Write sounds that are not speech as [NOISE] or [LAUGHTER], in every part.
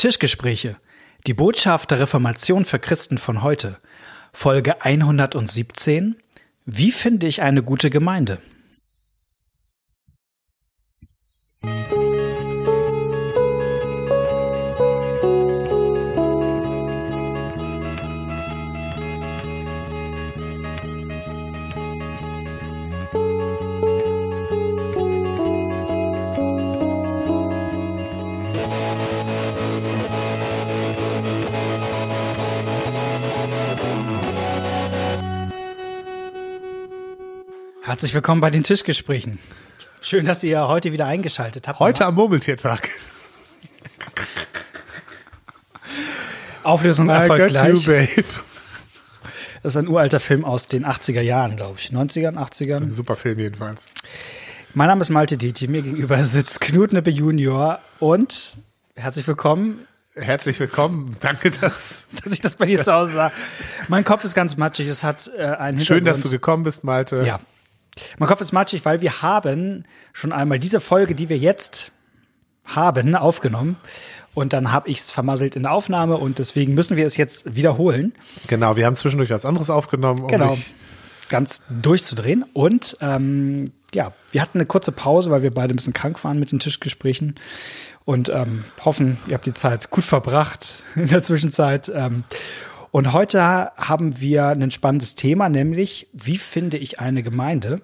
Tischgespräche. Die Botschaft der Reformation für Christen von heute. Folge 117. Wie finde ich eine gute Gemeinde? Herzlich willkommen bei den Tischgesprächen. Schön, dass ihr heute wieder eingeschaltet habt. Heute am Murmeltiertag. Auflösung erfolgt you, gleich. babe. Das ist ein uralter Film aus den 80er Jahren, glaube ich. 90ern, 80ern. Ein super Film jedenfalls. Mein Name ist Malte Dietje. Mir gegenüber sitzt Knut Nippe Junior und herzlich willkommen, Herzlich willkommen. Danke, dass. [LAUGHS] dass ich das bei dir zu Hause sah. Mein Kopf ist ganz matschig. Es hat äh, einen Hintergrund. Schön, dass du gekommen bist, Malte. Ja. Mein Kopf ist matschig, weil wir haben schon einmal diese Folge, die wir jetzt haben, aufgenommen. Und dann habe ich es vermasselt in der Aufnahme und deswegen müssen wir es jetzt wiederholen. Genau, wir haben zwischendurch was anderes aufgenommen. um Genau. Ganz durchzudrehen. Und ähm, ja, wir hatten eine kurze Pause, weil wir beide ein bisschen krank waren mit den Tischgesprächen. Und ähm, hoffen, ihr habt die Zeit gut verbracht in der Zwischenzeit. Ähm, und heute haben wir ein spannendes Thema, nämlich wie finde ich eine Gemeinde?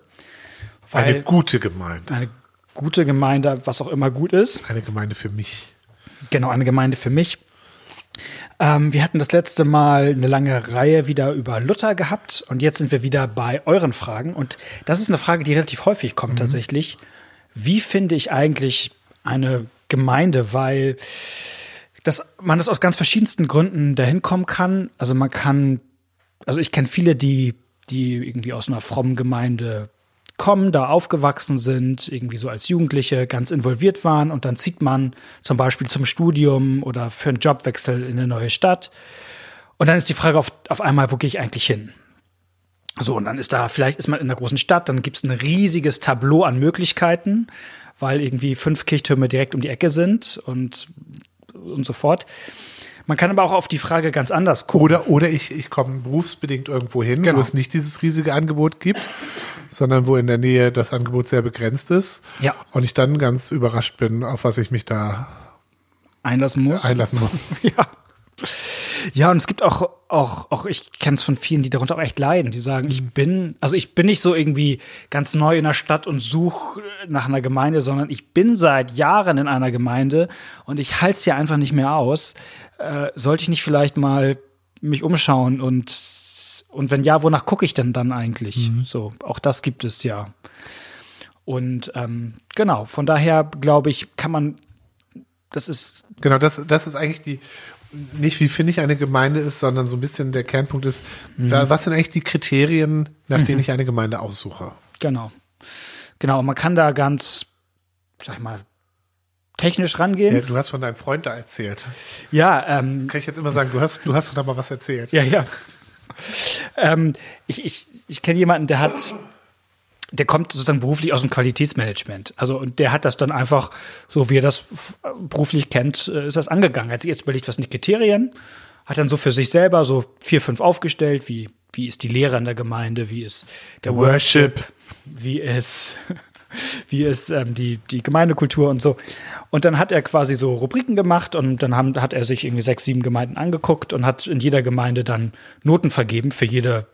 eine gute Gemeinde. eine gute Gemeinde, was auch immer gut ist. Eine Gemeinde für mich. Genau, eine Gemeinde für mich. Ähm, wir hatten das letzte Mal eine lange Reihe wieder über Luther gehabt und jetzt sind wir wieder bei euren Fragen. Und das ist eine Frage, die relativ häufig kommt tatsächlich. Wie finde ich eigentlich eine Gemeinde? Weil das, man das aus ganz verschiedensten Gründen dahin kommen kann. Also man kann, also ich kenne viele, die, die irgendwie aus einer frommen Gemeinde kommen, da aufgewachsen sind, irgendwie so als Jugendliche ganz involviert waren und dann zieht man zum Beispiel zum Studium oder für einen Jobwechsel in eine neue Stadt. Und dann ist die Frage auf, auf einmal, wo gehe ich eigentlich hin? So, und dann ist da, vielleicht ist man in einer großen Stadt, dann gibt es ein riesiges Tableau an Möglichkeiten, weil irgendwie fünf Kirchtürme direkt um die Ecke sind und, und so fort. Man kann aber auch auf die Frage ganz anders gucken. Oder, oder ich, ich komme berufsbedingt irgendwo hin, Genau. wo es nicht dieses riesige Angebot gibt, sondern wo in der Nähe das Angebot sehr begrenzt ist. Ja. Und ich dann ganz überrascht bin, auf was ich mich da einlassen muss. einlassen muss. [LAUGHS] Ja. Ja, und es gibt auch, auch, auch ich kenne es von vielen, die darunter auch echt leiden. Die sagen, ich bin, also ich bin nicht so irgendwie ganz neu in der Stadt und suche nach einer Gemeinde, sondern ich bin seit Jahren in einer Gemeinde und ich halte es hier einfach nicht mehr aus. Äh, sollte ich nicht vielleicht mal mich umschauen und, und wenn ja, wonach gucke ich denn dann eigentlich? So, auch das gibt es ja. Und ähm, genau, von daher glaube ich, kann man, das ist Genau, das, das ist eigentlich die, nicht wie finde ich eine Gemeinde ist, sondern so ein bisschen der Kernpunkt ist, wa- was sind eigentlich die Kriterien, nach denen ich eine Gemeinde aussuche? Genau. Genau, man kann da ganz, sag ich mal, technisch Ja, rangehen. du hast von deinem Freund da erzählt. Ja, ähm, Das kann ich jetzt immer sagen, du hast, du hast doch da mal was erzählt. ja, ja. [LAUGHS] ähm, ich ich, ich kenne jemanden, der hat, der kommt sozusagen beruflich aus dem Qualitätsmanagement. Also, und der hat das dann einfach, so wie er das beruflich kennt, äh, ist das angegangen. Er hat sich jetzt überlegt, was sind die Kriterien, hat dann so für sich selber so vier, fünf aufgestellt, wie, wie ist die Lehre in der Gemeinde, wie ist der Worship, wie ist, [LAUGHS] wie ist ähm, die, die Gemeindekultur und so. Und dann hat er quasi so Rubriken gemacht und dann haben, hat er sich irgendwie sechs, sieben Gemeinden angeguckt und hat in jeder Gemeinde dann Noten vergeben für jede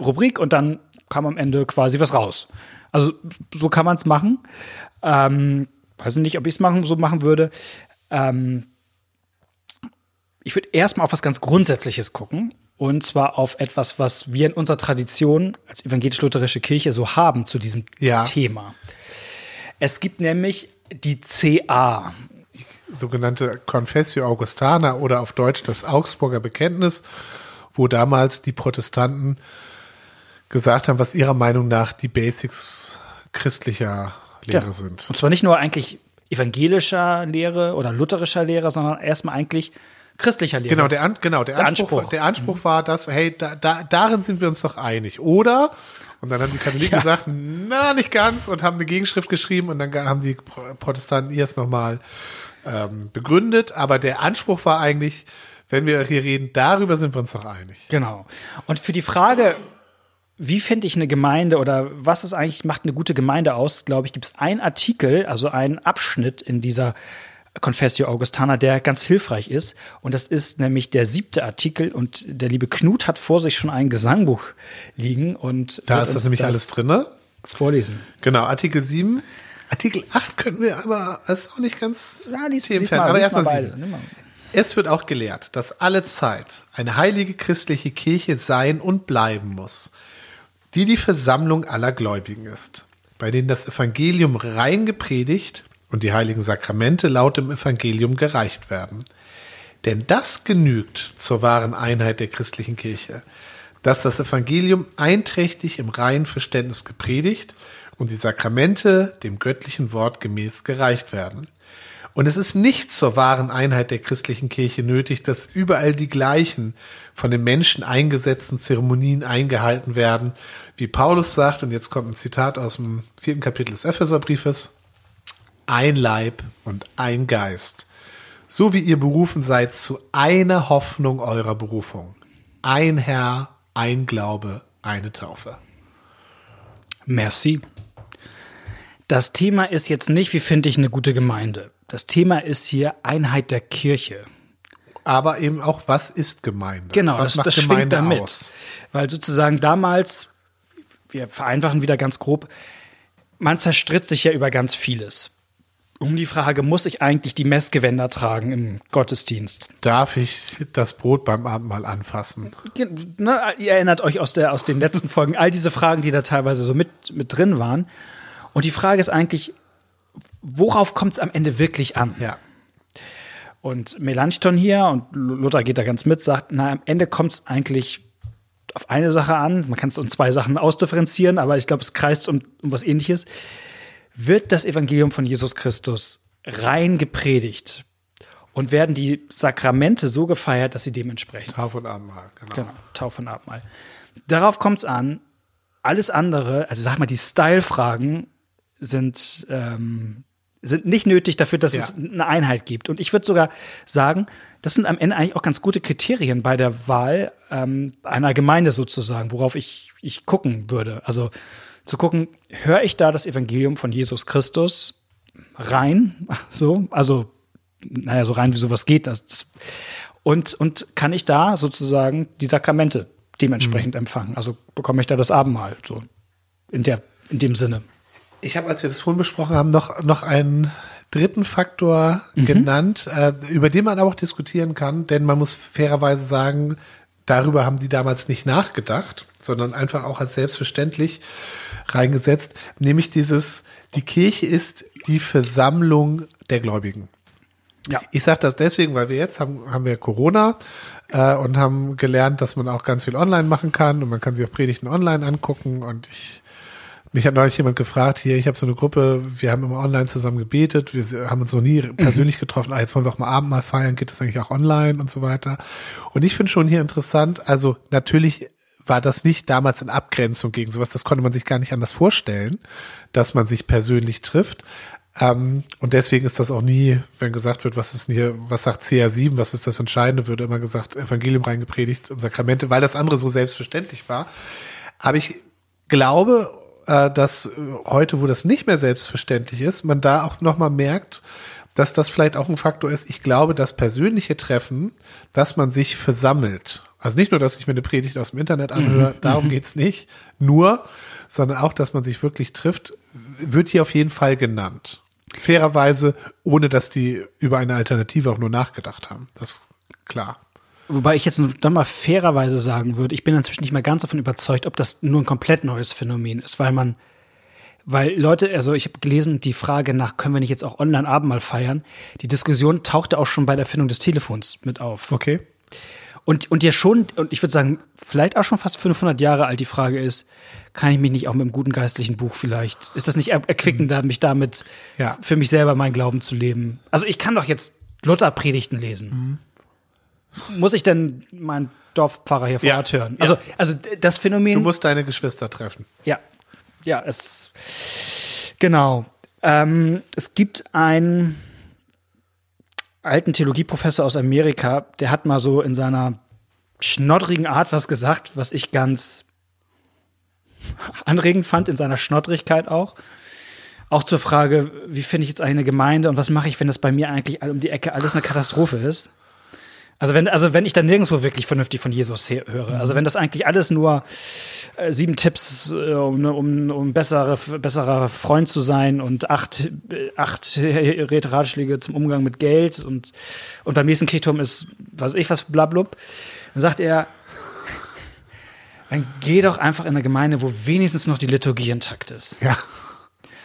Rubrik und dann kam am Ende quasi was raus. Also so kann man es machen. Ähm, weiß nicht, ob ich es machen, so machen würde. Ähm, ich würde erstmal auf was ganz Grundsätzliches gucken. Und zwar auf etwas, was wir in unserer Tradition als evangelisch-lutherische Kirche so haben zu diesem Ja. Thema. Es gibt nämlich die CA. Sogenannte Confessio Augustana oder auf Deutsch das Augsburger Bekenntnis, wo damals die Protestanten gesagt haben, was ihrer Meinung nach die Basics christlicher Lehre Ja. sind. Und zwar nicht nur eigentlich evangelischer Lehre oder lutherischer Lehre, sondern erstmal eigentlich christlicher Lehre. Genau, der, An genau, der, Der Anspruch, Anspruch. Der Anspruch war, dass, hey, da, da, darin sind wir uns doch einig, oder? Und dann haben die Katholiken [LAUGHS] Ja. gesagt, na, nicht ganz, und haben eine Gegenschrift geschrieben und dann haben die Pro- Protestanten erst nochmal ähm, begründet, aber der Anspruch war eigentlich, wenn wir hier reden, darüber sind wir uns doch einig. Genau. Und für die Frage, wie finde ich eine Gemeinde oder was ist eigentlich, macht eine gute Gemeinde aus, glaube ich, gibt es einen Artikel, also einen Abschnitt in dieser Confessio Augustana, der ganz hilfreich ist. Und das ist nämlich der siebte Artikel. Und der liebe Knut hat vor sich schon ein Gesangbuch liegen. Und da ist das nämlich das alles drinne. Vorlesen. Genau, Artikel 7. Artikel 8 könnten wir aber, ist auch nicht ganz ja, lies, lies mal, aber erstmal Es wird auch gelehrt, dass alle Zeit eine heilige christliche Kirche sein und bleiben muss, die die Versammlung aller Gläubigen ist, bei denen das Evangelium rein gepredigt und die heiligen Sakramente laut dem Evangelium gereicht werden. Denn das genügt zur wahren Einheit der christlichen Kirche, dass das Evangelium einträchtig im reinen Verständnis gepredigt und die Sakramente dem göttlichen Wort gemäß gereicht werden. Und es ist nicht zur wahren Einheit der christlichen Kirche nötig, dass überall die gleichen von den Menschen eingesetzten Zeremonien eingehalten werden, wie Paulus sagt, und jetzt kommt ein Zitat aus dem vierten Kapitel des Epheserbriefes, ein Leib und ein Geist, so wie ihr berufen seid zu einer Hoffnung eurer Berufung. Ein Herr, ein Glaube, eine Taufe. Merci. Das Thema ist jetzt nicht, wie finde ich eine gute Gemeinde. Das Thema ist hier Einheit der Kirche. Aber eben auch, was ist Gemeinde? Genau, was das, das schwingt damit. Aus? Weil sozusagen damals, wir vereinfachen wieder ganz grob, man zerstritt sich ja über ganz vieles um die Frage, muss ich eigentlich die Messgewänder tragen im Gottesdienst? Darf ich das Brot beim Abendmahl anfassen? Ne, ihr erinnert euch aus, der, aus den letzten Folgen, all diese Fragen, die da teilweise so mit, mit drin waren. Und die Frage ist eigentlich, worauf kommt es am Ende wirklich an? Ja. Und Melanchthon hier, und Luther geht da ganz mit, sagt, na, am Ende kommt es eigentlich auf eine Sache an. Man kann es um zwei Sachen ausdifferenzieren, aber ich glaube, es kreist um, um was ähnliches wird das Evangelium von Jesus Christus rein gepredigt und werden die Sakramente so gefeiert, dass sie dementsprechend. Taufe und Abendmahl, genau. Genau, Taufe und Abendmahl. Darauf kommt es an. Alles andere, also sag mal, die Style-Fragen sind, ähm, sind nicht nötig dafür, dass ja. es eine Einheit gibt. Und ich würde sogar sagen, das sind am Ende eigentlich auch ganz gute Kriterien bei der Wahl ähm, einer Gemeinde sozusagen, worauf ich, ich gucken würde. Also zu gucken, höre ich da das Evangelium von Jesus Christus rein, [LAUGHS] so, also, naja, so rein, wie sowas geht. Das, das, und, und kann ich da sozusagen die Sakramente dementsprechend mhm. empfangen? Also bekomme ich da das Abendmahl, so in, der, in dem Sinne. Ich habe, als wir das vorhin besprochen haben, noch, noch einen dritten Faktor mhm. genannt, äh, über den man aber auch diskutieren kann, denn man muss fairerweise sagen, darüber haben die damals nicht nachgedacht, sondern einfach auch als selbstverständlich reingesetzt, nämlich dieses, die Kirche ist die Versammlung der Gläubigen. Ja. Ich sage das deswegen, weil wir jetzt haben, haben wir Corona äh, und haben gelernt, dass man auch ganz viel online machen kann und man kann sich auch Predigten online angucken und ich mich hat neulich jemand gefragt, hier, ich habe so eine Gruppe, wir haben immer online zusammen gebetet, wir haben uns noch nie mhm. persönlich getroffen, ah, jetzt wollen wir auch mal Abendmahl feiern, geht das eigentlich auch online und so weiter. Und ich finde schon hier interessant, also natürlich war das nicht damals in Abgrenzung gegen sowas. Das konnte man sich gar nicht anders vorstellen, dass man sich persönlich trifft. Ähm, und deswegen ist das auch nie, wenn gesagt wird, was ist denn hier, was sagt CR7, was ist das Entscheidende, würde immer gesagt, Evangelium reingepredigt und Sakramente, weil das andere so selbstverständlich war. Aber ich glaube, dass heute, wo das nicht mehr selbstverständlich ist, man da auch nochmal merkt, dass das vielleicht auch ein Faktor ist. Ich glaube, das persönliche Treffen, dass man sich versammelt also nicht nur, dass ich mir eine Predigt aus dem Internet anhöre, mhm. darum mhm. geht's nicht, nur, sondern auch, dass man sich wirklich trifft, wird hier auf jeden Fall genannt. Fairerweise, ohne dass die über eine Alternative auch nur nachgedacht haben. Das ist klar. Wobei ich jetzt dann mal fairerweise sagen würde, ich bin inzwischen nicht mehr ganz davon überzeugt, ob das nur ein komplett neues Phänomen ist, weil man, weil Leute, also ich habe gelesen, die Frage nach, können wir nicht jetzt auch online Abendmahl feiern? Die Diskussion tauchte auch schon bei der Erfindung des Telefons mit auf. Okay. Und, und ja schon, und ich würde sagen, vielleicht auch schon fast 500 Jahre alt, die Frage ist, kann ich mich nicht auch mit einem guten geistlichen Buch vielleicht, ist das nicht erquickender, mich damit ja. für mich selber meinen Glauben zu leben? Also ich kann doch jetzt Luther-Predigten lesen. Mhm. Muss ich denn meinen Dorfpfarrer hier vor ja. Ort hören? Also, ja. also das Phänomen. Du musst deine Geschwister treffen. Ja. Ja, es, genau. Ähm, es gibt ein, alten Theologieprofessor aus Amerika, der hat mal so in seiner schnoddrigen Art was gesagt, was ich ganz anregend fand, in seiner Schnoddrigkeit auch. Auch zur Frage, wie finde ich jetzt eine Gemeinde und was mache ich, wenn das bei mir eigentlich um die Ecke alles eine Katastrophe ist? Also wenn, also wenn ich dann nirgendwo wirklich vernünftig von Jesus höre, also wenn das eigentlich alles nur äh, sieben Tipps, äh, um, um, um bessere, besserer Freund zu sein und acht, acht [LAUGHS] Ratschläge zum Umgang mit Geld und, und beim nächsten Kirchturm ist, weiß ich was, blablub, dann sagt er, dann geh doch einfach in eine Gemeinde, wo wenigstens noch die Liturgie intakt ist. Ja.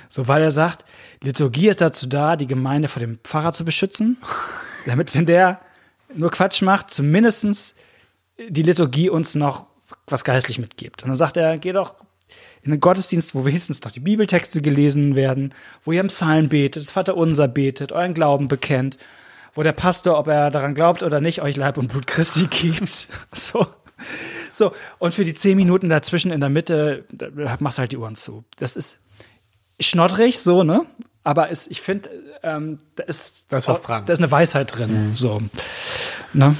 So, weil er sagt, Liturgie ist dazu da, die Gemeinde vor dem Pfarrer zu beschützen, [LAUGHS] damit, wenn der nur Quatsch macht, zumindestens die Liturgie uns noch was geistlich mitgibt. Und dann sagt er, geh doch in den Gottesdienst, wo wenigstens noch die Bibeltexte gelesen werden, wo ihr im Psalm betet, das Vaterunser betet, euren Glauben bekennt, wo der Pastor, ob er daran glaubt oder nicht, euch Leib und Blut Christi [LAUGHS] gibt. So. So, und für die zehn Minuten dazwischen in der Mitte, machst halt die Ohren zu. Das ist schnoddrig, so, ne? Aber ist, ich finde, ähm, da ist, da ist was dran. Da ist eine Weisheit drin. Mhm. So. Ne?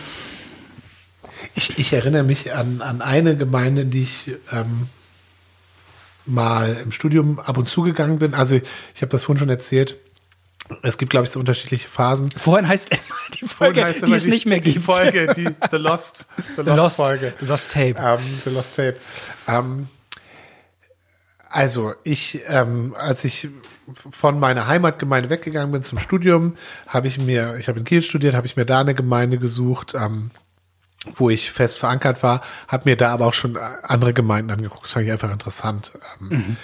Ich, ich erinnere mich an, an eine Gemeinde, in die ich ähm, mal im Studium ab und zu gegangen bin. Also ich habe das vorhin schon erzählt. Es gibt, glaube ich, so unterschiedliche Phasen. Vorhin heißt immer die Folge, die es die, nicht mehr gibt. Die Folge, die The Lost, [LAUGHS] The, the Lost, Lost, Folge. The Lost Tape. Um, ähm, the Lost Tape. Um, ähm, also ich, ähm, als ich von meiner Heimatgemeinde weggegangen bin zum Studium, habe ich mir, ich habe in Kiel studiert, habe ich mir da eine Gemeinde gesucht, ähm, wo ich fest verankert war, habe mir da aber auch schon andere Gemeinden angeguckt. Das fand ich einfach interessant. Ähm, mhm.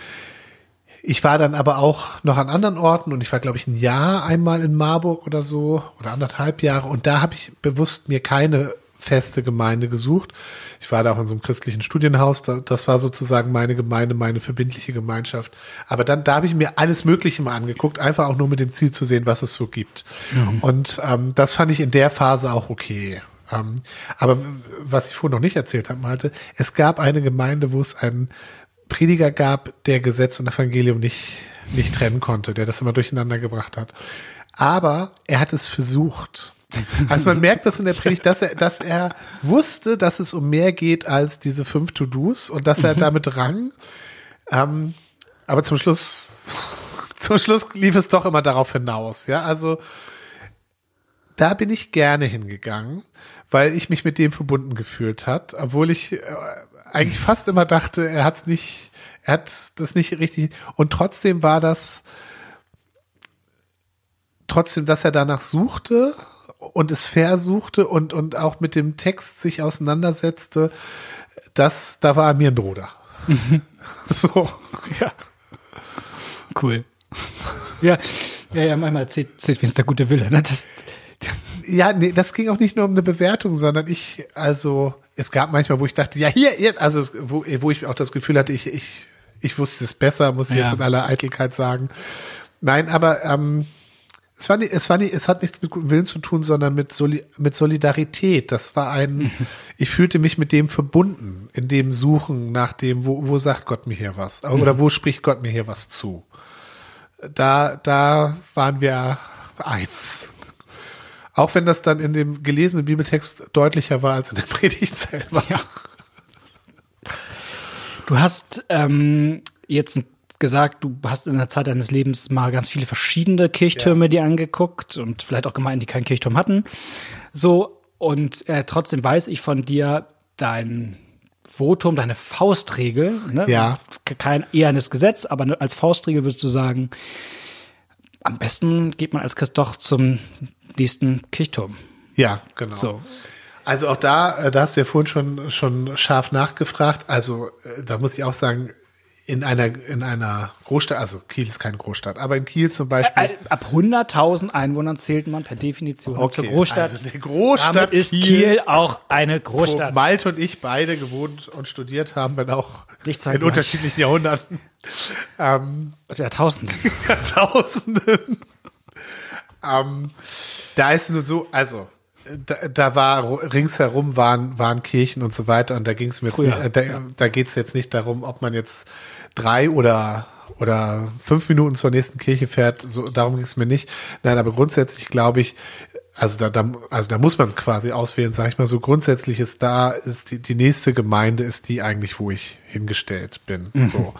Ich war dann aber auch noch an anderen Orten und ich war, glaube ich, ein Jahr einmal in Marburg oder so oder anderthalb Jahre und da habe ich bewusst mir keine feste Gemeinde gesucht. Ich war da auch in so einem christlichen Studienhaus. das war sozusagen meine Gemeinde, meine verbindliche Gemeinschaft. Aber dann, da habe ich mir alles Mögliche mal angeguckt, einfach auch nur mit dem Ziel zu sehen, was es so gibt. Mhm. Und ähm, das fand ich in der Phase auch okay. Ähm, aber was ich vorhin noch nicht erzählt habe, Malte, es gab eine Gemeinde, wo es einen Prediger gab, der Gesetz und Evangelium nicht, nicht trennen konnte, der das immer durcheinander gebracht hat. Aber er hat es versucht. [LAUGHS] Also man merkt das in der Predigt, dass er, dass er wusste, dass es um mehr geht als diese fünf To-Dos und dass er mhm. damit rang. Ähm, aber zum Schluss, zum Schluss lief es doch immer darauf hinaus. Ja, also da bin ich gerne hingegangen, weil ich mich mit dem verbunden gefühlt hat, obwohl ich äh, eigentlich fast immer dachte, er hat's nicht, er hat das nicht richtig. Und trotzdem war das trotzdem, dass er danach suchte und es versuchte und, und auch mit dem Text sich auseinandersetzte, das, da war er mir ein Bruder. Mhm. [LAUGHS] So. Ja. Cool. Ja, ja, ja, manchmal zählt, zählt es der gute Wille, ne? Das, ja, nee, das ging auch nicht nur um eine Bewertung, sondern ich, also, es gab manchmal, wo ich dachte, ja, hier, also, wo, wo ich auch das Gefühl hatte, ich, ich, ich wusste es besser, muss ich ja. jetzt in aller Eitelkeit sagen. Nein, aber ähm, es war nicht, es war nicht, es hat nichts mit gutem Willen zu tun, sondern mit, Soli mit Solidarität. Das war ein, mhm. [LAUGHS] ich fühlte mich mit dem verbunden, in dem Suchen nach dem, wo, wo sagt Gott mir hier was? Mhm. Oder wo spricht Gott mir hier was zu? Da, da waren wir eins. Auch wenn das dann in dem gelesenen Bibeltext deutlicher war als in der [LAUGHS] Predigt selber. Ja. Du hast ähm, jetzt ein gesagt, du hast in der Zeit deines Lebens mal ganz viele verschiedene Kirchtürme ja. dir angeguckt und vielleicht auch Gemeinden, die keinen Kirchturm hatten. So, und äh, trotzdem weiß ich von dir dein Votum, deine Faustregel, ne? Ja. Kein ehernes Gesetz, aber ne, als Faustregel würdest du sagen, am besten geht man als Christ doch zum nächsten Kirchturm. Ja, genau. So. Also auch da, äh, da hast du ja vorhin schon, schon scharf nachgefragt. Also äh, da muss ich auch sagen, in einer, in einer Großstadt, also Kiel ist keine Großstadt, aber in Kiel zum Beispiel. Äh, ab 100.000 Einwohnern zählt man per Definition okay, zur Großstadt. Also der Großstadt Damit ist Kiel, Kiel auch eine Großstadt. Wo Malte und ich beide gewohnt und studiert haben, wenn auch in unterschiedlichen Jahrhunderten. Ähm, Jahrtausenden. [LAUGHS] Jahrtausenden. ähm, da ist nur so, also da, da war ringsherum waren waren Kirchen und so weiter und da ging es mir jetzt Früher, nicht, da, ja. da geht es jetzt nicht darum, ob man jetzt drei oder oder fünf Minuten zur nächsten Kirche fährt. So darum ging es mir nicht. Nein, aber grundsätzlich glaube ich, also da, da, also da muss man quasi auswählen, sag ich mal so. Grundsätzlich ist da, ist die, die nächste Gemeinde ist die eigentlich, wo ich hingestellt bin. Mhm. So.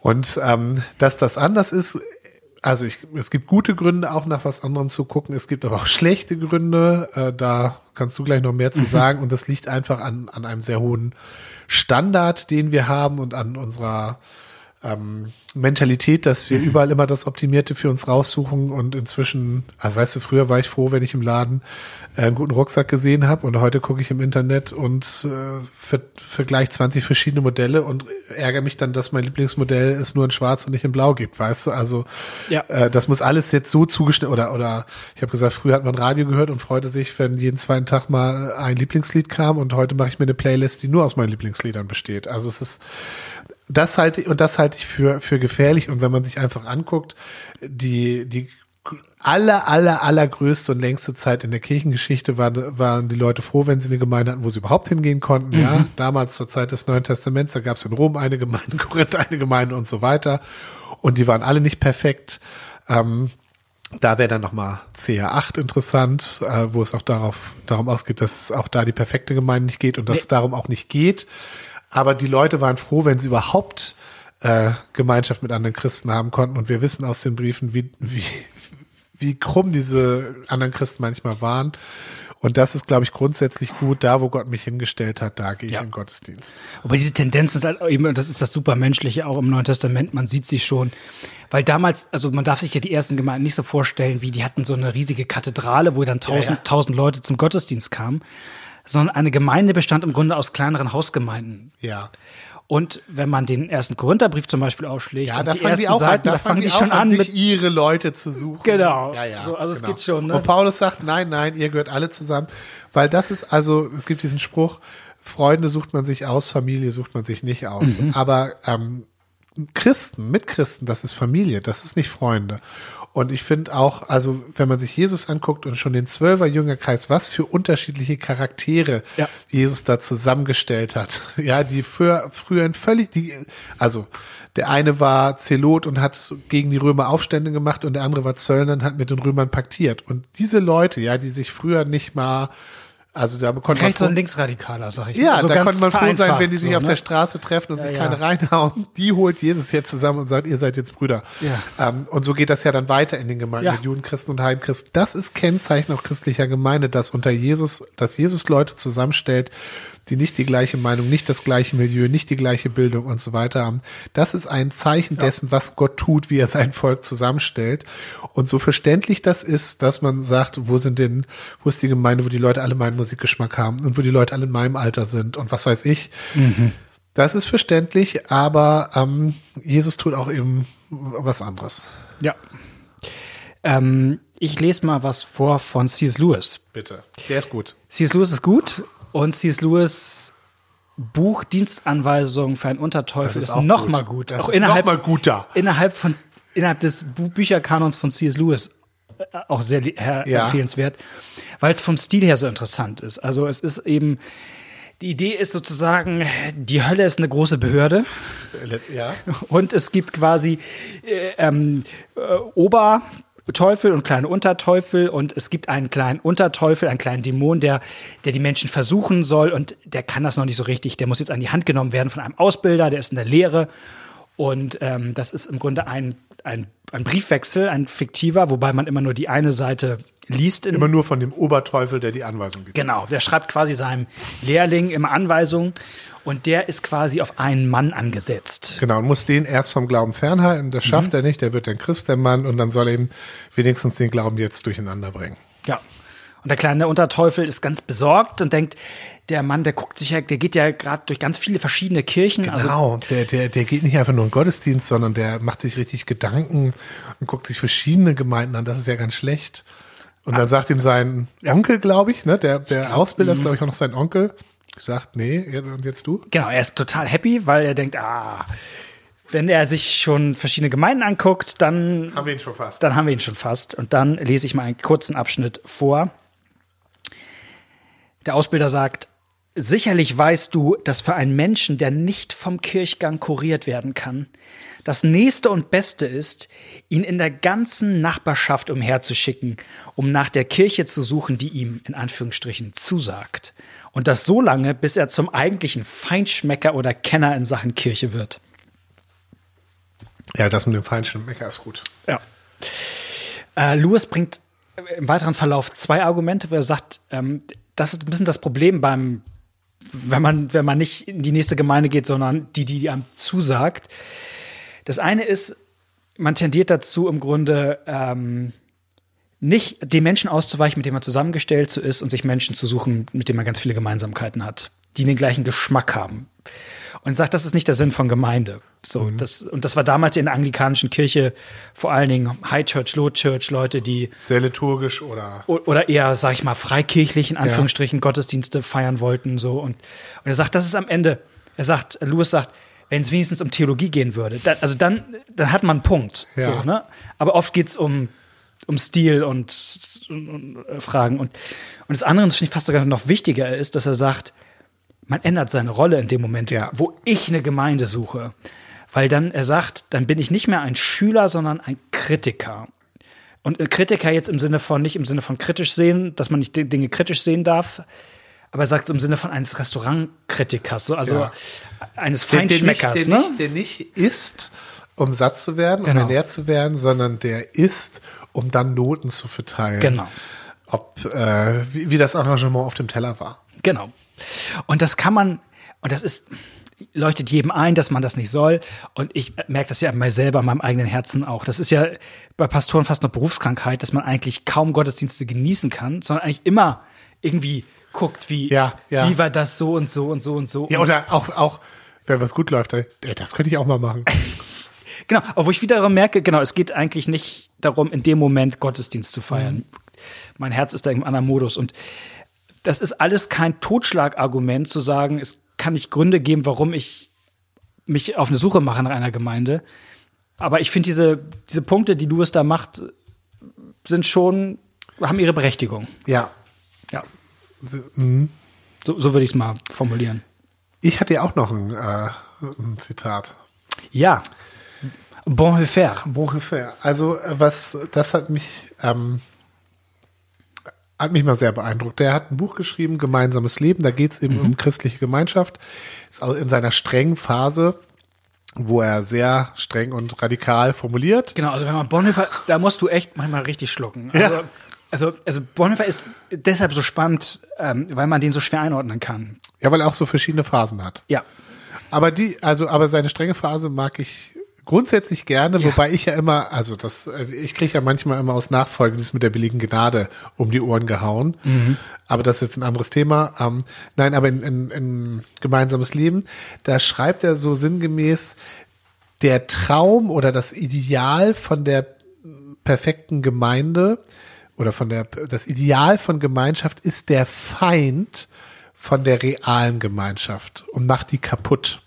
Und ähm, dass das anders ist, also ich, es gibt gute Gründe, auch nach was anderem zu gucken. Es gibt aber auch [LAUGHS] schlechte Gründe. Äh, da kannst du gleich noch mehr zu mhm. sagen. Und das liegt einfach an, an einem sehr hohen Standard, den wir haben und an unserer ähm, Mentalität, dass wir mhm. überall immer das Optimierte für uns raussuchen und inzwischen, also weißt du, früher war ich froh, wenn ich im Laden äh, einen guten Rucksack gesehen habe und heute gucke ich im Internet und äh, ver vergleiche 20 verschiedene Modelle und ärgere mich dann, dass mein Lieblingsmodell es nur in Schwarz und nicht in Blau gibt, weißt du? Also ja. äh, das muss alles jetzt so zugeschnitten oder oder ich habe gesagt, früher hat man Radio gehört und freute sich, wenn jeden zweiten Tag mal ein Lieblingslied kam und heute mache ich mir eine Playlist, die nur aus meinen Lieblingsliedern besteht. Also es ist das halte ich, und das halte ich für, für gefährlich. Und wenn man sich einfach anguckt, die, die aller, aller, allergrößte und längste Zeit in der Kirchengeschichte waren, waren die Leute froh, wenn sie eine Gemeinde hatten, wo sie überhaupt hingehen konnten. Mhm. Ja, damals zur Zeit des Neuen Testaments, da gab es in Rom eine Gemeinde, [LAUGHS] Korinth eine Gemeinde und so weiter. Und die waren alle nicht perfekt. Ähm, da wäre dann nochmal CR8 interessant, äh, wo es auch darauf, darum ausgeht, dass auch da die perfekte Gemeinde nicht geht und dass nee. es darum auch nicht geht. Aber die Leute waren froh, wenn sie überhaupt äh, Gemeinschaft mit anderen Christen haben konnten. Und wir wissen aus den Briefen, wie, wie, wie krumm diese anderen Christen manchmal waren. Und das ist, glaube ich, grundsätzlich gut. Da, wo Gott mich hingestellt hat, da gehe ich ja. in Gottesdienst. Aber diese Tendenz ist halt eben, das ist das Supermenschliche auch im Neuen Testament, man sieht sie schon. Weil damals, also man darf sich ja die ersten Gemeinden nicht so vorstellen, wie die hatten so eine riesige Kathedrale, wo dann tausend, ja, ja. tausend Leute zum Gottesdienst kamen sondern eine Gemeinde bestand im Grunde aus kleineren Hausgemeinden. Ja. Und wenn man den ersten Korintherbrief zum Beispiel aufschlägt, ja, da die fangen die auch Seiten, an, da, da fangen die, schon an, sich mit ihre Leute zu suchen. Genau. Ja, ja. So, also genau. es geht schon. Ne? Und Paulus sagt, nein, nein, ihr gehört alle zusammen, weil das ist also, es gibt diesen Spruch, Freunde sucht man sich aus, Familie sucht man sich nicht aus. Mhm. Aber ähm, Christen, Mitchristen, das ist Familie, das ist nicht Freunde. Und ich finde auch, also wenn man sich Jesus anguckt und schon den Zwölfer Jüngerkreis, was für unterschiedliche Charaktere ja. Jesus da zusammengestellt hat. [LAUGHS] Ja, die für, früher ein völlig, die, also der eine war Zelot und hat gegen die Römer Aufstände gemacht und der andere war Zöllner und hat mit den Römern paktiert. Und diese Leute, ja, die sich früher nicht mal also da konnte Rechts- und Linksradikaler, sag ich. Ja, so da konnte man froh sein, wenn die sich so, auf ne? der Straße treffen und ja, sich ja. keine reinhauen. Die holt Jesus jetzt zusammen und sagt, ihr seid jetzt Brüder. Ja. Ähm, und so geht das ja dann weiter in den Gemeinden mit Juden, Christen und Heidenchristen. Das ist Kennzeichen auch christlicher Gemeinde, dass unter Jesus, dass Jesus Leute zusammenstellt, die nicht die gleiche Meinung, nicht das gleiche Milieu, nicht die gleiche Bildung und so weiter haben. Das ist ein Zeichen dessen, was Gott tut, wie er sein Volk zusammenstellt. Und so verständlich das ist, dass man sagt, wo sind denn, wo ist die Gemeinde, wo die Leute alle meinen Musikgeschmack haben und wo die Leute alle in meinem Alter sind und was weiß ich. Mhm. Das ist verständlich, aber ähm, Jesus tut auch eben was anderes. Ja. Ähm, ich lese mal was vor von C.S. Lewis. Bitte. Der ist gut. C.S. Lewis ist gut und C.S. Lewis Buch Dienstanweisungen für einen Unterteufel ist, ist noch gut. mal gut. Das auch innerhalb, noch mal guter. Innerhalb von innerhalb des Bücherkanons von C.S. Lewis äh, auch sehr ja. empfehlenswert, weil es vom Stil her so interessant ist. Also es ist eben die Idee ist sozusagen, die Hölle ist eine große Behörde. Ja. Und es gibt quasi äh, ähm, äh, Ober Teufel und kleine Unterteufel und es gibt einen kleinen Unterteufel, einen kleinen Dämon, der, der die Menschen versuchen soll und der kann das noch nicht so richtig. Der muss jetzt an die Hand genommen werden von einem Ausbilder, der ist in der Lehre und ähm, das ist im Grunde ein, ein, ein Briefwechsel, ein fiktiver, wobei man immer nur die eine Seite liest. immer nur von dem Oberteufel, der die Anweisung gibt. Genau, der schreibt quasi seinem Lehrling immer Anweisungen und der ist quasi auf einen Mann angesetzt. Genau, und muss den erst vom Glauben fernhalten. Das schafft mhm. er nicht, der wird ein Christ, der Mann, und dann soll er ihm wenigstens den Glauben jetzt durcheinander bringen. Ja. Und der kleine Unterteufel ist ganz besorgt und denkt, der Mann, der guckt sich ja, der geht ja gerade durch ganz viele verschiedene Kirchen. Genau, also der, der, der geht nicht einfach nur in Gottesdienst, sondern der macht sich richtig Gedanken und guckt sich verschiedene Gemeinden an. Das ist ja ganz schlecht. Und dann ah. sagt ihm sein Onkel, glaube ich, ne, der, der Ausbilder ist, mhm. glaube ich, auch noch sein Onkel, gesagt, nee, und jetzt du? Genau, er ist total happy, weil er denkt, ah, wenn er sich schon verschiedene Gemeinden anguckt, dann haben wir ihn schon fast. Dann haben wir ihn schon fast. Und dann lese ich mal einen kurzen Abschnitt vor. Der Ausbilder sagt, Sicherlich weißt du, dass für einen Menschen, der nicht vom Kirchgang kuriert werden kann, das nächste und beste ist, ihn in der ganzen Nachbarschaft umherzuschicken, um nach der Kirche zu suchen, die ihm in Anführungsstrichen zusagt. Und das so lange, bis er zum eigentlichen Feinschmecker oder Kenner in Sachen Kirche wird. Ja, das mit dem Feinschmecker ist gut. Ja. Äh, Lewis bringt im weiteren Verlauf zwei Argumente, wo er sagt, ähm, das ist ein bisschen das Problem beim, wenn man, wenn man nicht in die nächste Gemeinde geht, sondern die, die einem zusagt. Das eine ist, man tendiert dazu, im Grunde ähm, nicht den Menschen auszuweichen, mit dem man zusammengestellt so ist, und sich Menschen zu suchen, mit denen man ganz viele Gemeinsamkeiten hat, die den gleichen Geschmack haben. Und sagt, das ist nicht der Sinn von Gemeinde. So, mhm. das, und das war damals in der anglikanischen Kirche vor allen Dingen High Church, Low Church, Leute, die sehr liturgisch oder oder eher, sag ich mal, freikirchlich in Anführungsstrichen ja. Gottesdienste feiern wollten so und, und er sagt, das ist am Ende. Er sagt, Lewis sagt, wenn es wenigstens um Theologie gehen würde, dann, also dann, dann hat man einen Punkt. Ja. So, ne? Aber oft geht es um, um Stil und, und, und äh, Fragen. Und, und das andere, das finde ich fast sogar noch wichtiger, ist, dass er sagt, man ändert seine Rolle in dem Moment, ja. wo ich eine Gemeinde suche. Weil dann, er sagt, dann bin ich nicht mehr ein Schüler, sondern ein Kritiker. Und ein Kritiker jetzt im Sinne von, nicht im Sinne von kritisch sehen, dass man nicht Dinge kritisch sehen darf, aber er sagt im Sinne von eines Restaurantkritikers, so, also ja. eines Feinschmeckers, der, der ne? Nicht, der nicht isst, um satt zu werden, genau. um ernährt zu werden, sondern der isst, um dann Noten zu verteilen. Genau. Ob, äh, wie, wie das Arrangement auf dem Teller war. Genau. Und das kann man, und das ist, leuchtet jedem ein, dass man das nicht soll. Und ich merke das ja an mir selber, an meinem eigenen Herzen auch. Das ist ja bei Pastoren fast eine Berufskrankheit, dass man eigentlich kaum Gottesdienste genießen kann, sondern eigentlich immer irgendwie guckt, wie, ja, ja. wie war das so und so und so und so. Ja, oder auch, auch wenn was gut läuft, ey, das könnte ich auch mal machen. [LAUGHS] genau, obwohl ich wiederum merke, genau, es geht eigentlich nicht darum, in dem Moment Gottesdienst zu feiern. Mhm. Mein Herz ist da im anderen Modus. Und das ist alles kein Totschlagargument zu sagen, es kann nicht Gründe geben, warum ich mich auf eine Suche mache nach einer Gemeinde. Aber ich finde, diese, diese Punkte, die du es da macht, sind schon, haben ihre Berechtigung. Ja. Ja. Mhm. So, so würde ich es mal formulieren. Ich hatte ja auch noch ein, äh, ein Zitat. Ja. Bonhoeffer. Bonhoeffer. Also, äh, was, das hat mich, ähm, hat mich mal sehr beeindruckt. Der hat ein Buch geschrieben, Gemeinsames Leben. Da geht es eben mhm. um christliche Gemeinschaft. Ist auch in seiner strengen Phase, wo er sehr streng und radikal formuliert. Genau, also wenn man Bonhoeffer, da musst du echt manchmal richtig schlucken. Also, ja. Also, also Bonhoeffer ist deshalb so spannend, ähm, weil man den so schwer einordnen kann. Ja, weil er auch so verschiedene Phasen hat. Ja. Aber die, also, aber seine strenge Phase mag ich grundsätzlich gerne, ja. wobei ich ja immer, also das, äh, ich kriege ja manchmal immer aus Nachfolge das mit der billigen Gnade um die Ohren gehauen. Mhm. Aber das ist jetzt ein anderes Thema. Ähm, nein, aber in, in, in gemeinsames Leben, da schreibt er so sinngemäß, der Traum oder das Ideal von der perfekten Gemeinde oder von der, das Ideal von Gemeinschaft ist der Feind von der realen Gemeinschaft und macht die kaputt.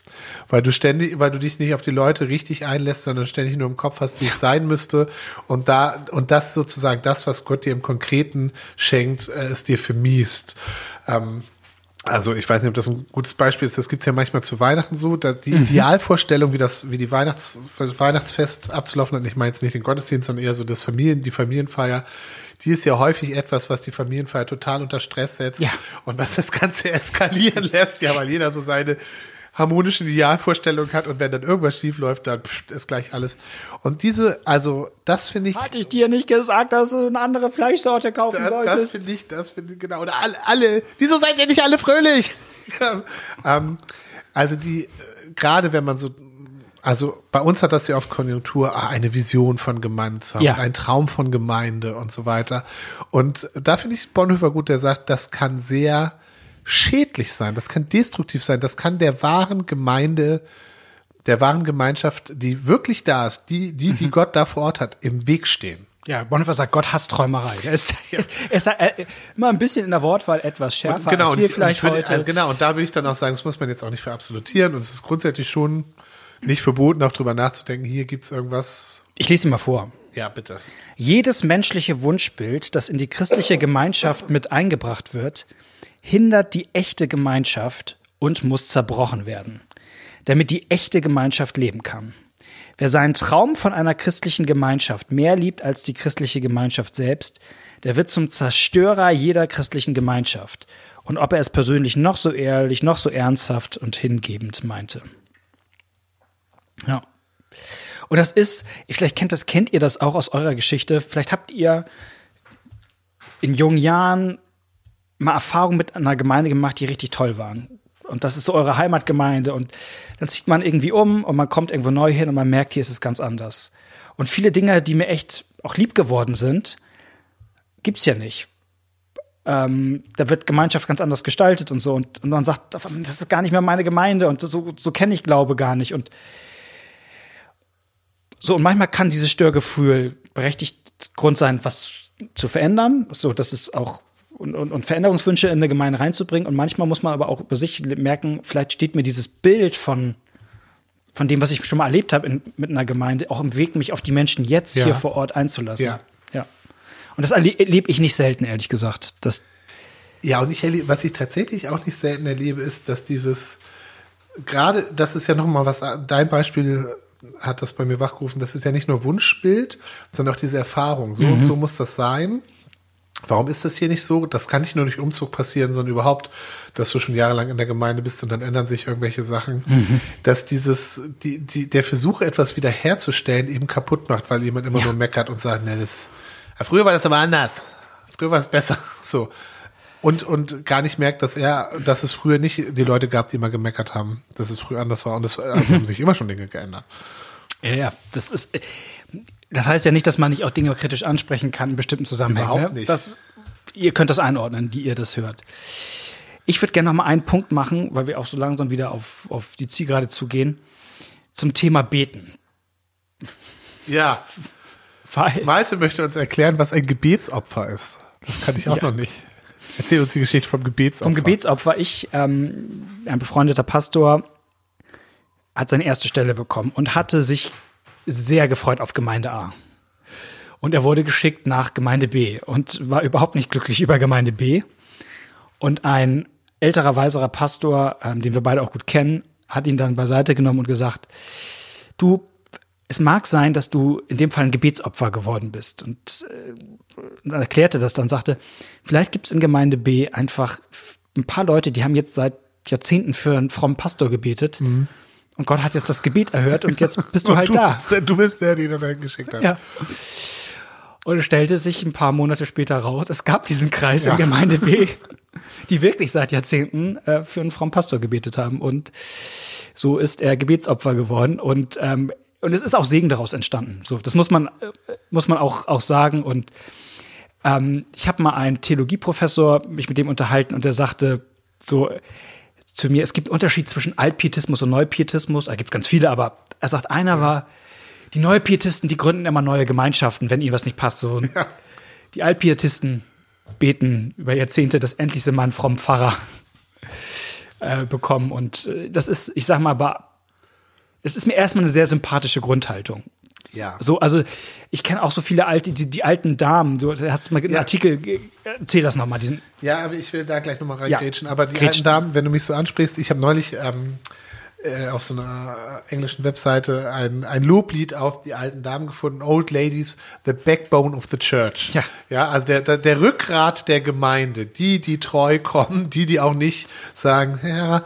Weil du ständig, weil du dich nicht auf die Leute richtig einlässt, sondern ständig nur im Kopf hast, wie es sein müsste. Und da, und das sozusagen das, was Gott dir im Konkreten schenkt, äh, es dir vermiest. Ähm, also ich weiß nicht, ob das ein gutes Beispiel ist. Das gibt's ja manchmal zu Weihnachten so. Die mhm. Idealvorstellung, wie das, wie die Weihnachts, Weihnachtsfest abzulaufen hat, ich meine jetzt nicht den Gottesdienst, sondern eher so das Familien, die Familienfeier, die ist ja häufig etwas, was die Familienfeier total unter Stress setzt ja. und was das Ganze [LAUGHS] eskalieren lässt, ja, weil jeder so seine harmonischen Idealvorstellungen hat und wenn dann irgendwas schief läuft, dann pff, ist gleich alles. Und diese, also das finde ich. Hatte ich dir nicht gesagt, dass du eine andere Fleischsorte kaufen das, wolltest? Das finde ich, das finde ich, genau. Oder alle, alle, wieso seid ihr nicht alle fröhlich? [LAUGHS] ähm, also die, äh, gerade wenn man so also bei uns hat das ja oft Konjunktur, ah, eine Vision von Gemeinde zu haben, ja. ein Traum von Gemeinde und so weiter. Und da finde ich Bonhoeffer gut, der sagt, das kann sehr schädlich sein, das kann destruktiv sein, das kann der wahren Gemeinde, der wahren Gemeinschaft, die wirklich da ist, die, die, die mhm. Gott da vor Ort hat, im Weg stehen. Ja, Bonhoeffer sagt, Gott hasst Träumerei. Er ist, [LAUGHS] er ist äh, immer ein bisschen in der Wortwahl etwas schärfer und genau, als wir ich, vielleicht würde, heute. Also genau, und da würde ich dann auch sagen, das muss man jetzt auch nicht verabsolutieren und es ist grundsätzlich schon nicht verboten, auch drüber nachzudenken, hier gibt's irgendwas. Ich lese ihn mal vor. Ja, bitte. Jedes menschliche Wunschbild, das in die christliche Gemeinschaft mit eingebracht wird, hindert die echte Gemeinschaft und muss zerbrochen werden, damit die echte Gemeinschaft leben kann. Wer seinen Traum von einer christlichen Gemeinschaft mehr liebt als die christliche Gemeinschaft selbst, der wird zum Zerstörer jeder christlichen Gemeinschaft. Und ob er es persönlich noch so ehrlich, noch so ernsthaft und hingebend meinte. Ja. Und das ist, vielleicht kennt das, kennt ihr das auch aus eurer Geschichte. Vielleicht habt ihr in jungen Jahren mal Erfahrungen mit einer Gemeinde gemacht, die richtig toll waren. Und das ist so eure Heimatgemeinde. Und dann zieht man irgendwie um und man kommt irgendwo neu hin und man merkt, hier ist es ganz anders. Und viele Dinge, die mir echt auch lieb geworden sind, gibt's ja nicht. Ähm, da wird Gemeinschaft ganz anders gestaltet und so. Und, und man sagt, das ist gar nicht mehr meine Gemeinde und so, so kenne ich Glaube gar nicht. Und so, und manchmal kann dieses Störgefühl berechtigt Grund sein, was zu verändern. So, dass es auch und, und, und Veränderungswünsche in eine Gemeinde reinzubringen. Und manchmal muss man aber auch über sich merken, vielleicht steht mir dieses Bild von, von dem, was ich schon mal erlebt habe mit einer Gemeinde, auch im Weg, mich auf die Menschen jetzt ja. hier vor Ort einzulassen. Ja. ja. Und das erlebe ich nicht selten, ehrlich gesagt. Das ja, und ich erlebe, was ich tatsächlich auch nicht selten erlebe, ist, dass dieses, gerade, das ist ja nochmal was, dein Beispiel hat das bei mir wachgerufen, das ist ja nicht nur Wunschbild, sondern auch diese Erfahrung. So mhm. und so muss das sein. Warum ist das hier nicht so? Das kann nicht nur durch Umzug passieren, sondern überhaupt, dass du schon jahrelang in der Gemeinde bist und dann ändern sich irgendwelche Sachen, mhm. dass dieses, die, die, der Versuch, etwas wiederherzustellen, eben kaputt macht, weil jemand immer ja. nur meckert und sagt, ne, das, ja, früher war das aber anders. Früher war es besser. [LAUGHS] So. Und, und gar nicht merkt, dass er, dass es früher nicht die Leute gab, die immer gemeckert haben, dass es früher anders war. Und es also haben sich immer schon Dinge geändert. Ja, ja, das ist, das heißt ja nicht, dass man nicht auch Dinge kritisch ansprechen kann in bestimmten Zusammenhängen. Überhaupt ne? nicht. Das, ihr könnt das einordnen, die ihr das hört. Ich würde gerne noch mal einen Punkt machen, weil wir auch so langsam wieder auf, auf die Zielgerade zugehen, zum Thema Beten. Ja. Weil Malte möchte uns erklären, was ein Gebetsopfer ist. Das kann ich auch ja. noch nicht. Erzähl uns die Geschichte vom Gebetsopfer. Vom Gebetsopfer. Ich, ähm, ein befreundeter Pastor, hat seine erste Stelle bekommen und hatte sich sehr gefreut auf Gemeinde A. Und er wurde geschickt nach Gemeinde B und war überhaupt nicht glücklich über Gemeinde B. Und ein älterer, weiserer Pastor, ähm, den wir beide auch gut kennen, hat ihn dann beiseite genommen und gesagt, du, es mag sein, dass du in dem Fall ein Gebetsopfer geworden bist. Und äh, erklärte das dann, sagte, vielleicht gibt es in Gemeinde B einfach ein paar Leute, die haben jetzt seit Jahrzehnten für einen frommen Pastor gebetet. Mhm. Und Gott hat jetzt das Gebet erhört und jetzt bist du [LAUGHS] halt du da. Bist der, du bist der, den er da geschickt hat. Ja. Und es stellte sich ein paar Monate später raus, es gab diesen Kreis ja. in Gemeinde B, [LAUGHS] die wirklich seit Jahrzehnten äh, für einen frommen Pastor gebetet haben. Und so ist er Gebetsopfer geworden. Und, ähm, und es ist auch Segen daraus entstanden. So, das muss man, äh, muss man auch, auch sagen. Und ähm, ich habe mal einen Theologieprofessor mich mit dem unterhalten und der sagte so, zu mir, es gibt einen Unterschied zwischen Altpietismus und Neupietismus. Da gibt es ganz viele, aber er sagt, einer war, die Neupietisten, die gründen immer neue Gemeinschaften, wenn ihnen was nicht passt. So. Ja. Die Altpietisten beten über Jahrzehnte, dass endlich sie mal einen frommen Pfarrer äh, bekommen. Und äh, das ist, ich sag mal, aber es ist mir erstmal eine sehr sympathische Grundhaltung. Ja. So, also ich kenne auch so viele alte, die, die alten Damen. Du hast mal einen ja. Artikel, erzähl das nochmal. Ja, aber ich will da gleich nochmal reingrätschen. Ja. Aber die Gretchen. alten Damen, wenn du mich so ansprichst, ich habe neulich ähm, äh, auf so einer englischen Webseite ein, ein Loblied auf die alten Damen gefunden. Old Ladies, the backbone of the church. Ja. Ja, also der, der, der Rückgrat der Gemeinde. Die, die treu kommen, die, die auch nicht sagen, ja,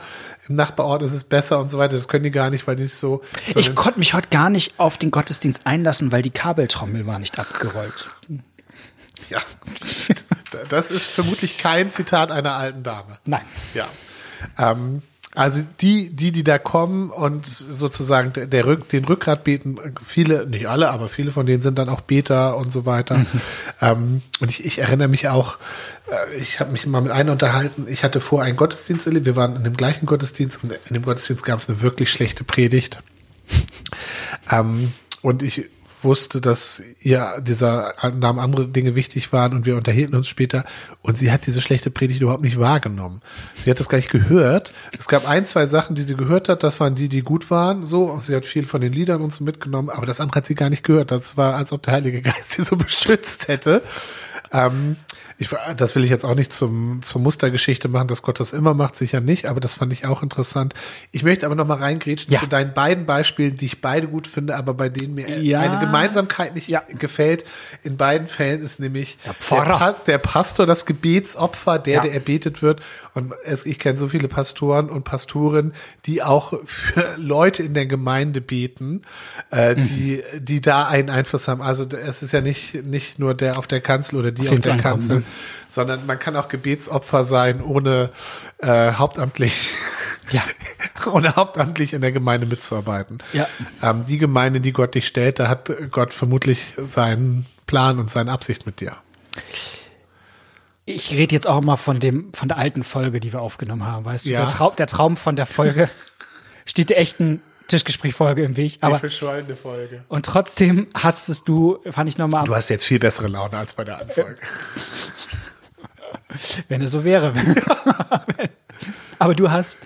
im Nachbarort ist es besser und so weiter. Das können die gar nicht, weil die nicht so. Ich konnte mich heute gar nicht auf den Gottesdienst einlassen, weil die Kabeltrommel war nicht abgerollt. Ja. Das ist vermutlich kein Zitat einer alten Dame. Nein. Ja. Ähm, also die, die, die da kommen und sozusagen der, der Rück, den Rückgrat beten, viele, nicht alle, aber viele von denen sind dann auch Beter und so weiter. Mhm. Ähm, und ich, ich erinnere mich auch, äh, ich habe mich mal mit einer unterhalten, ich hatte vor einen Gottesdienst erlebt, wir waren in dem gleichen Gottesdienst und in dem Gottesdienst gab es eine wirklich schlechte Predigt. [LAUGHS] ähm, und ich wusste, dass ihr dieser Namen andere Dinge wichtig waren und wir unterhielten uns später und sie hat diese schlechte Predigt überhaupt nicht wahrgenommen. Sie hat das gar nicht gehört. Es gab ein, zwei Sachen, die sie gehört hat, das waren die, die gut waren, so. Sie hat viel von den Liedern und so mitgenommen, aber das andere hat sie gar nicht gehört. Das war, als ob der Heilige Geist sie so beschützt hätte. Ähm, ich, das will ich jetzt auch nicht zum, zur Mustergeschichte machen, dass Gott das immer macht, sicher nicht, aber das fand ich auch interessant. Ich möchte aber noch mal reingrätschen Ja. zu deinen beiden Beispielen, die ich beide gut finde, aber bei denen mir Ja. eine Gemeinsamkeit nicht Ja. gefällt. In beiden Fällen ist nämlich Der Pfarrer. Pa der Pastor das Gebetsopfer, der, der erbetet wird. Und es, ich kenne so viele Pastoren und Pastoren, die auch für Leute in der Gemeinde beten, äh, Mhm. die, die da einen Einfluss haben. Also es ist ja nicht, nicht nur der auf der Kanzel oder die Auf auf, der Kanzel, ne? Sondern man kann auch Gebetsopfer sein, ohne äh, hauptamtlich, Ja. [LAUGHS] ohne hauptamtlich in der Gemeinde mitzuarbeiten. Ja. Ähm, die Gemeinde, die Gott dich stellt, da hat Gott vermutlich seinen Plan und seine Absicht mit dir. Ich rede jetzt auch immer von dem, von der alten Folge, die wir aufgenommen haben, weißt du? Ja. Der, Trau der Traum von der Folge [LAUGHS] steht der echten Tischgesprächfolge im Weg. Aber, verschollene Folge. und trotzdem hasstest du, fand ich nochmal, Du hast jetzt viel bessere Laune als bei der alten Folge. [LAUGHS] wenn es so wäre. [LAUGHS] Aber du hast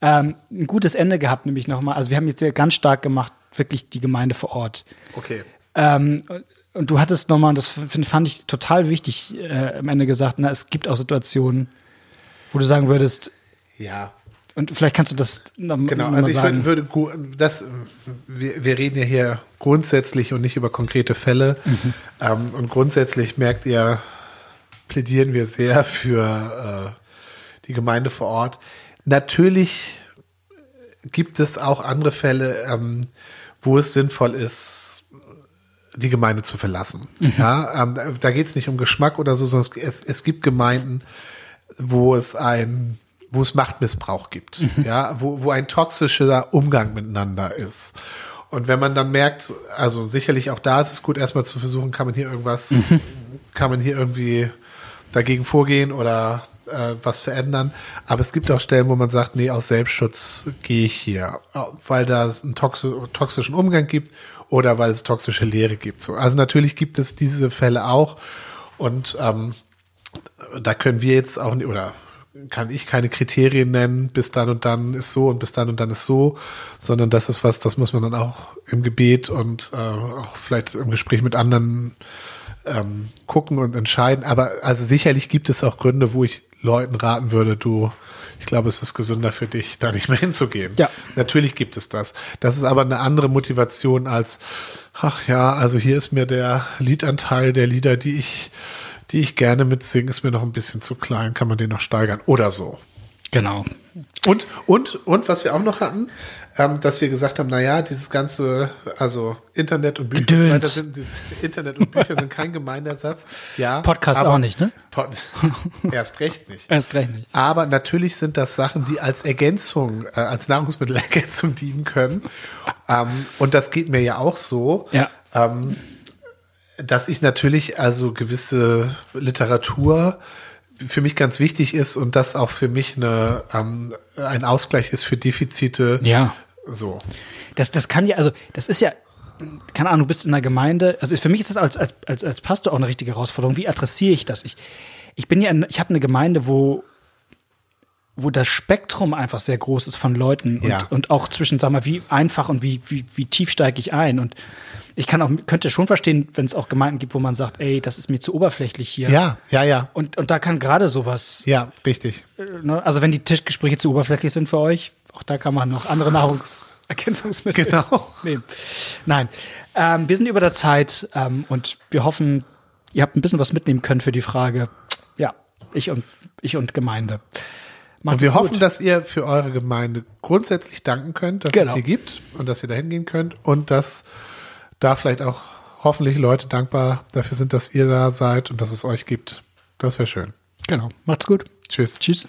ähm, ein gutes Ende gehabt, nämlich nochmal. Also wir haben jetzt ganz stark gemacht, wirklich die Gemeinde vor Ort. Okay. Ähm, und- du hattest nochmal, das find, fand ich total wichtig, äh, am Ende gesagt, na, es gibt auch Situationen, wo du sagen würdest, Ja. Und vielleicht kannst du das noch, Genau, noch also ich sagen. würde, würde das, wir, wir reden ja hier grundsätzlich und nicht über konkrete Fälle. Mhm. Ähm, und grundsätzlich merkt ihr, plädieren wir sehr für äh, die Gemeinde vor Ort. Natürlich gibt es auch andere Fälle, ähm, wo es sinnvoll ist, die Gemeinde zu verlassen. Ja, ähm, da geht es nicht um Geschmack oder so, sondern es, es gibt Gemeinden, wo es ein, wo es Machtmissbrauch gibt, ja, wo, wo ein toxischer Umgang miteinander ist. Und wenn man dann merkt, also sicherlich auch da ist es gut, erstmal zu versuchen, kann man hier irgendwas, kann man hier irgendwie dagegen vorgehen oder äh, was verändern. Aber es gibt auch Stellen, wo man sagt, nee, aus Selbstschutz gehe ich hier, weil da es einen toxi toxischen Umgang gibt oder weil es toxische Lehre gibt. So. Also natürlich gibt es diese Fälle auch und ähm, da können wir jetzt auch nicht, oder kann ich keine Kriterien nennen, bis dann und dann ist so und bis dann und dann ist so, sondern das ist was, das muss man dann auch im Gebet und äh, auch vielleicht im Gespräch mit anderen ähm, gucken und entscheiden. Aber also sicherlich gibt es auch Gründe, wo ich Leuten raten würde, du, ich glaube, es ist gesünder für dich, da nicht mehr hinzugehen. Ja. Natürlich gibt es das. Das ist aber eine andere Motivation als, ach ja, also hier ist mir der Liedanteil der Lieder, die ich, die ich gerne mitsinge, ist mir noch ein bisschen zu klein, kann man den noch steigern oder so. Genau. Und, und, und was wir auch noch hatten, ähm, dass wir gesagt haben, na ja, dieses ganze, also Internet und Bücher und so Gedöns. sind, Internet und Bücher sind kein Gemeinersatz. Ja. Podcast auch nicht, ne? Pod [LAUGHS] Erst recht nicht. Erst recht nicht. Aber natürlich sind das Sachen, die als Ergänzung, äh, als Nahrungsmittelergänzung [LAUGHS] dienen können. Ähm, und das geht mir ja auch so, Ja. ähm, dass ich natürlich also gewisse Literatur für mich ganz wichtig ist und das auch für mich eine, ähm, ein Ausgleich ist für Defizite. Ja. So. Das, das kann ja, also, das ist ja, keine Ahnung, du bist in einer Gemeinde, also für mich ist das als, als, als, als Pastor auch eine richtige Herausforderung. Wie adressiere ich das? Ich, ich bin ja, in, ich habe eine Gemeinde, wo, wo das Spektrum einfach sehr groß ist von Leuten und, Ja. und auch zwischen, sag mal, wie einfach und wie, wie, wie tief steige ich ein. Und ich kann auch, könnte schon verstehen, wenn es auch Gemeinden gibt, wo man sagt, ey, das ist mir zu oberflächlich hier. Ja, ja, ja. Und, und da kann gerade sowas, Ja, richtig. äh, ne? also wenn die Tischgespräche zu oberflächlich sind für euch, auch da kann man noch andere [LAUGHS] Nahrungsergänzungsmittel Genau. nehmen. Nein, ähm, wir sind über der Zeit ähm, und wir hoffen, ihr habt ein bisschen was mitnehmen können für die Frage, ja, ich und, ich und Gemeinde. Macht's Und wir hoffen, dass ihr für eure Gemeinde grundsätzlich danken könnt, dass Genau. es die gibt und dass ihr da hingehen könnt und dass da vielleicht auch hoffentlich Leute dankbar dafür sind, dass ihr da seid und dass es euch gibt. Das wäre schön. Genau, macht's gut. Tschüss. Tschüss.